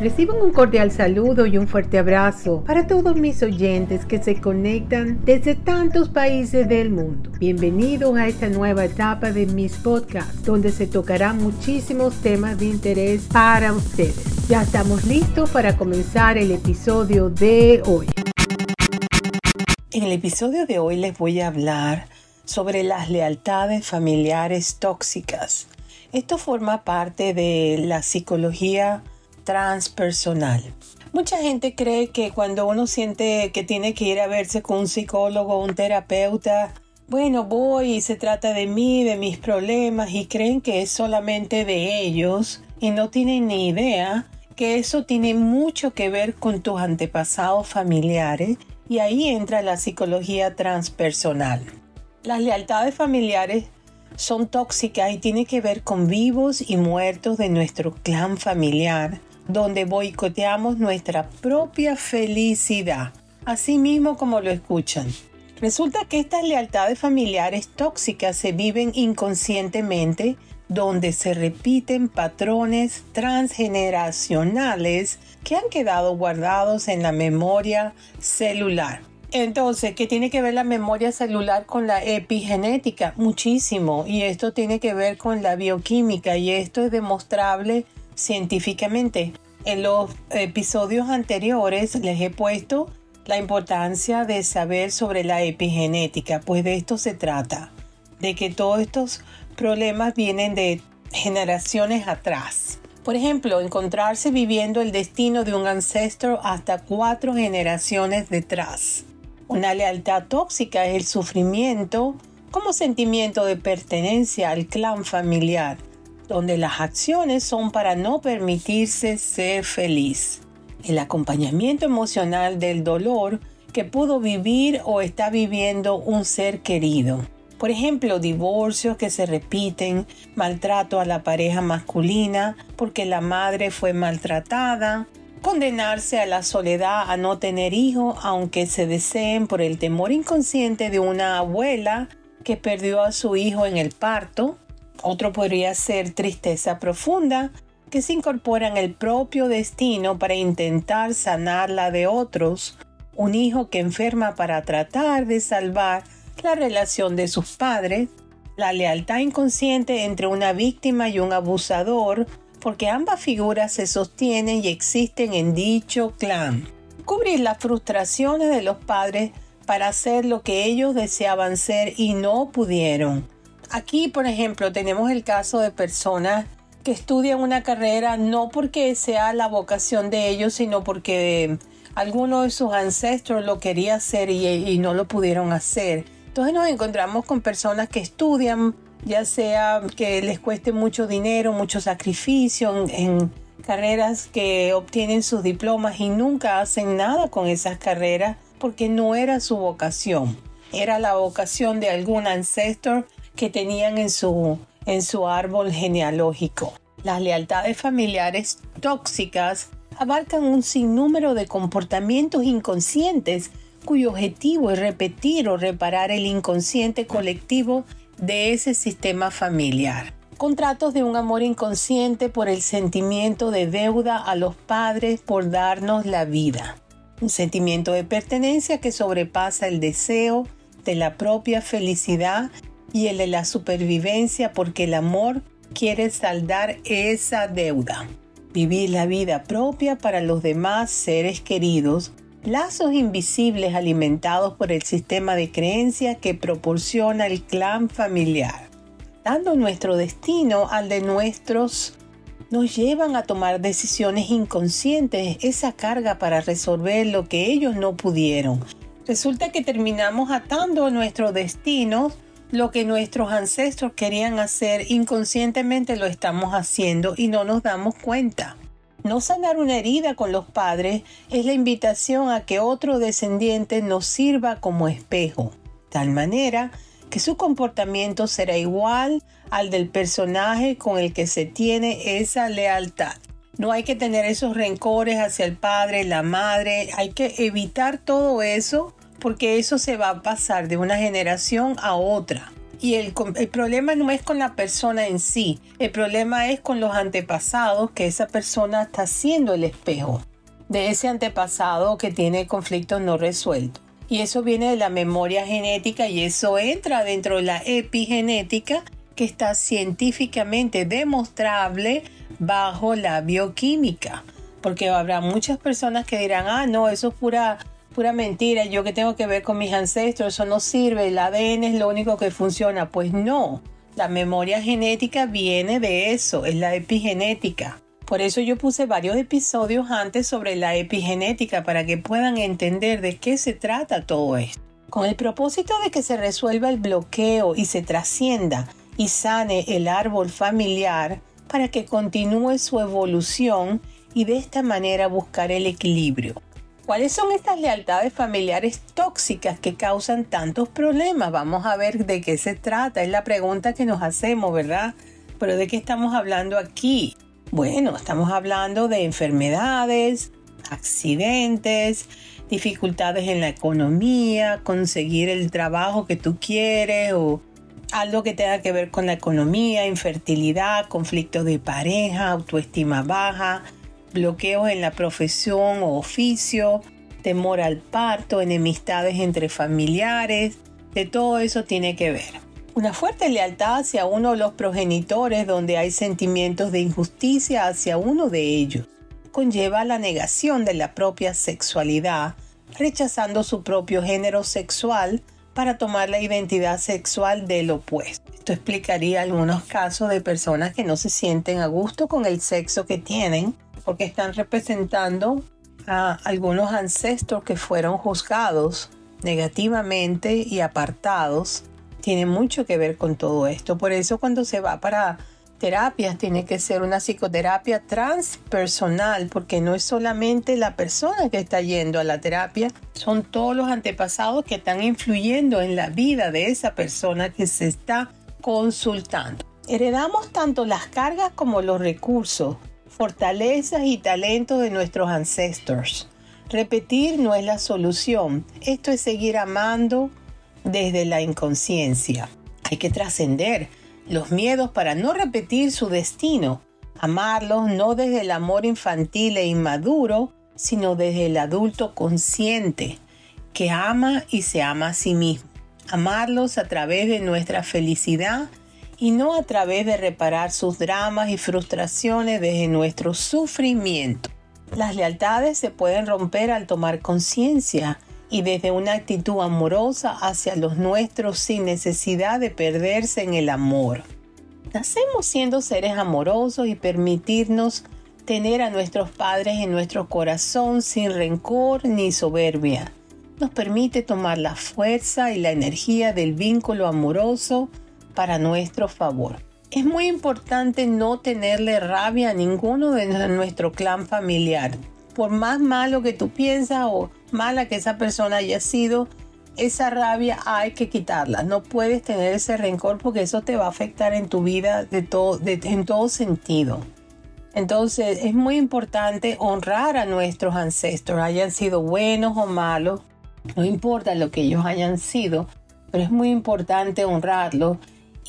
Reciban un cordial saludo y un fuerte abrazo para todos mis oyentes que se conectan desde tantos países del mundo. Bienvenidos a esta nueva etapa de mis podcasts, donde se tocarán muchísimos temas de interés para ustedes. Ya estamos listos para comenzar el episodio de hoy. En el episodio de hoy les voy a hablar sobre las lealtades familiares tóxicas. Esto forma parte de la psicología transpersonal. Mucha gente cree que cuando uno siente que tiene que ir a verse con un psicólogo o un terapeuta, bueno, voy y se trata de mí, de mis problemas y creen que es solamente de ellos y no tienen ni idea que eso tiene mucho que ver con tus antepasados familiares y ahí entra la psicología transpersonal. Las lealtades familiares son tóxicas y tienen que ver con vivos y muertos de nuestro clan familiar donde boicoteamos nuestra propia felicidad, así mismo como lo escuchan. Resulta que estas lealtades familiares tóxicas se viven inconscientemente, donde se repiten patrones transgeneracionales que han quedado guardados en la memoria celular. Entonces, ¿qué tiene que ver la memoria celular con la epigenética? Muchísimo. Y esto tiene que ver con la bioquímica y esto es demostrable científicamente. En los episodios anteriores les he puesto la importancia de saber sobre la epigenética, pues de esto se trata, de que todos estos problemas vienen de generaciones atrás. Por ejemplo, encontrarse viviendo el destino de un ancestro hasta cuatro generaciones detrás. Una lealtad tóxica es el sufrimiento como sentimiento de pertenencia al clan familiar donde las acciones son para no permitirse ser feliz. El acompañamiento emocional del dolor que pudo vivir o está viviendo un ser querido. Por ejemplo, divorcios que se repiten, maltrato a la pareja masculina porque la madre fue maltratada, condenarse a la soledad a no tener hijos aunque se deseen por el temor inconsciente de una abuela que perdió a su hijo en el parto, otro podría ser tristeza profunda, que se incorpora en el propio destino para intentar sanar la de otros, un hijo que enferma para tratar de salvar la relación de sus padres, la lealtad inconsciente entre una víctima y un abusador, porque ambas figuras se sostienen y existen en dicho clan. Cubrir las frustraciones de los padres para hacer lo que ellos deseaban ser y no pudieron Aquí, por ejemplo, tenemos el caso de personas que estudian una carrera no porque sea la vocación de ellos, sino porque alguno de sus ancestros lo quería hacer y, no lo pudieron hacer. Entonces nos encontramos con personas que estudian, ya sea que les cueste mucho dinero, mucho sacrificio en, en carreras que obtienen sus diplomas y nunca hacen nada con esas carreras porque no era su vocación. Era la vocación de algún ancestro que tenían en su, en su árbol genealógico. Las lealtades familiares tóxicas abarcan un sinnúmero de comportamientos inconscientes cuyo objetivo es repetir o reparar el inconsciente colectivo de ese sistema familiar. Contratos de un amor inconsciente por el sentimiento de deuda a los padres por darnos la vida. Un sentimiento de pertenencia que sobrepasa el deseo de la propia felicidad y el de la supervivencia porque el amor quiere saldar esa deuda. Vivir la vida propia para los demás seres queridos, lazos invisibles alimentados por el sistema de creencias que proporciona el clan familiar. Dando nuestro destino al de nuestros, nos llevan a tomar decisiones inconscientes, esa carga para resolver lo que ellos no pudieron. Resulta que terminamos atando nuestro destino lo que nuestros ancestros querían hacer inconscientemente lo estamos haciendo y no nos damos cuenta. No sanar una herida con los padres es la invitación a que otro descendiente nos sirva como espejo, tal manera que su comportamiento será igual al del personaje con el que se tiene esa lealtad. No hay que tener esos rencores hacia el padre, la madre, hay que evitar todo eso porque eso se va a pasar de una generación a otra. Y el, problema no es con la persona en sí, el problema es con los antepasados que esa persona está siendo el espejo de ese antepasado que tiene conflictos no resueltos. Y eso viene de la memoria genética y eso entra dentro de la epigenética que está científicamente demostrable bajo la bioquímica. Porque habrá muchas personas que dirán, ah, no, eso es pura, pura mentira, yo que tengo que ver con mis ancestros, eso no sirve, el ADN es lo único que funciona. Pues no, la memoria genética viene de eso, es la epigenética. Por eso yo puse varios episodios antes sobre la epigenética para que puedan entender de qué se trata todo esto. Con el propósito de que se resuelva el bloqueo y se trascienda y sane el árbol familiar para que continúe su evolución y de esta manera buscar el equilibrio. ¿Cuáles son estas lealtades familiares tóxicas que causan tantos problemas? Vamos a ver de qué se trata. Es la pregunta que nos hacemos, ¿verdad? Pero ¿de qué estamos hablando aquí? Bueno, estamos hablando de enfermedades, accidentes, dificultades en la economía, conseguir el trabajo que tú quieres o algo que tenga que ver con la economía, infertilidad, conflictos de pareja, autoestima baja, bloqueos en la profesión o oficio, temor al parto, enemistades entre familiares, de todo eso tiene que ver. Una fuerte lealtad hacia uno de los progenitores donde hay sentimientos de injusticia hacia uno de ellos conlleva la negación de la propia sexualidad, rechazando su propio género sexual para tomar la identidad sexual del opuesto. Esto explicaría algunos casos de personas que no se sienten a gusto con el sexo que tienen porque están representando a algunos ancestros que fueron juzgados negativamente y apartados tiene mucho que ver con todo esto. Por eso cuando se va para terapias tiene que ser una psicoterapia transpersonal, porque no es solamente la persona que está yendo a la terapia, son todos los antepasados que están influyendo en la vida de esa persona que se está consultando. Heredamos tanto las cargas como los recursos, fortalezas y talentos de nuestros ancestros. Repetir no es la solución, esto es seguir amando, desde la inconsciencia. Hay que trascender los miedos para no repetir su destino, amarlos no desde el amor infantil e inmaduro, sino desde el adulto consciente que ama y se ama a sí mismo. Amarlos a través de nuestra felicidad y no a través de reparar sus dramas y frustraciones desde nuestro sufrimiento. Las lealtades se pueden romper al tomar conciencia y desde una actitud amorosa hacia los nuestros sin necesidad de perderse en el amor. Nacemos siendo seres amorosos y permitirnos tener a nuestros padres en nuestro corazón sin rencor ni soberbia. Nos permite tomar la fuerza y la energía del vínculo amoroso para nuestro favor. Es muy importante no tenerle rabia a ninguno de nuestro clan familiar. Por más malo que tú piensas o mala que esa persona haya sido, esa rabia hay que quitarla. No puedes tener ese rencor porque eso te va a afectar en tu vida de todo, en todo sentido. Entonces es muy importante honrar a nuestros ancestros, hayan sido buenos o malos, no importa lo que ellos hayan sido, pero es muy importante honrarlos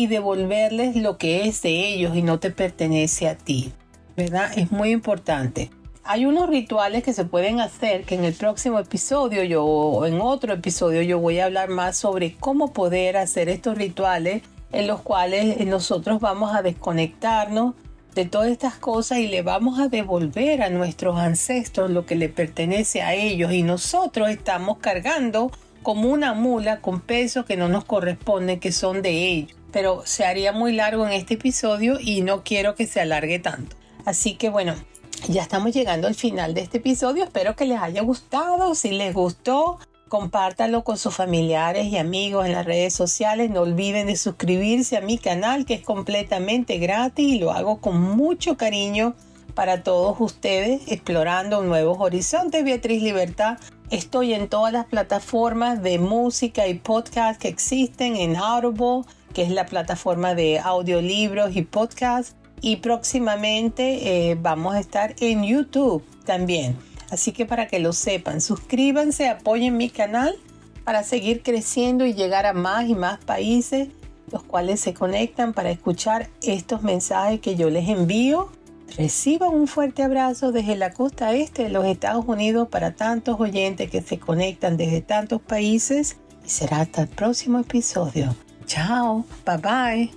y devolverles lo que es de ellos y no te pertenece a ti. ¿Verdad? Es muy importante. Hay unos rituales que se pueden hacer que en el próximo episodio yo o en otro episodio yo voy a hablar más sobre cómo poder hacer estos rituales en los cuales nosotros vamos a desconectarnos de todas estas cosas y le vamos a devolver a nuestros ancestros lo que le pertenece a ellos y nosotros estamos cargando como una mula con pesos que no nos corresponden que son de ellos. Pero se haría muy largo en este episodio y no quiero que se alargue tanto. Así que bueno, ya estamos llegando al final de este episodio. Espero que les haya gustado. Si les gustó, compártanlo con sus familiares y amigos en las redes sociales. No olviden de suscribirse a mi canal que es completamente gratis y lo hago con mucho cariño para todos ustedes explorando nuevos horizontes. Beatriz Libertad. Estoy en todas las plataformas de música y podcast que existen en Audible, que es la plataforma de audiolibros y podcasts y próximamente eh, vamos a estar en YouTube también. Así que para que lo sepan, suscríbanse, apoyen mi canal para seguir creciendo y llegar a más y más países los cuales se conectan para escuchar estos mensajes que yo les envío. Reciban un fuerte abrazo desde la costa este de los Estados Unidos para tantos oyentes que se conectan desde tantos países y será hasta el próximo episodio. Chao, bye bye.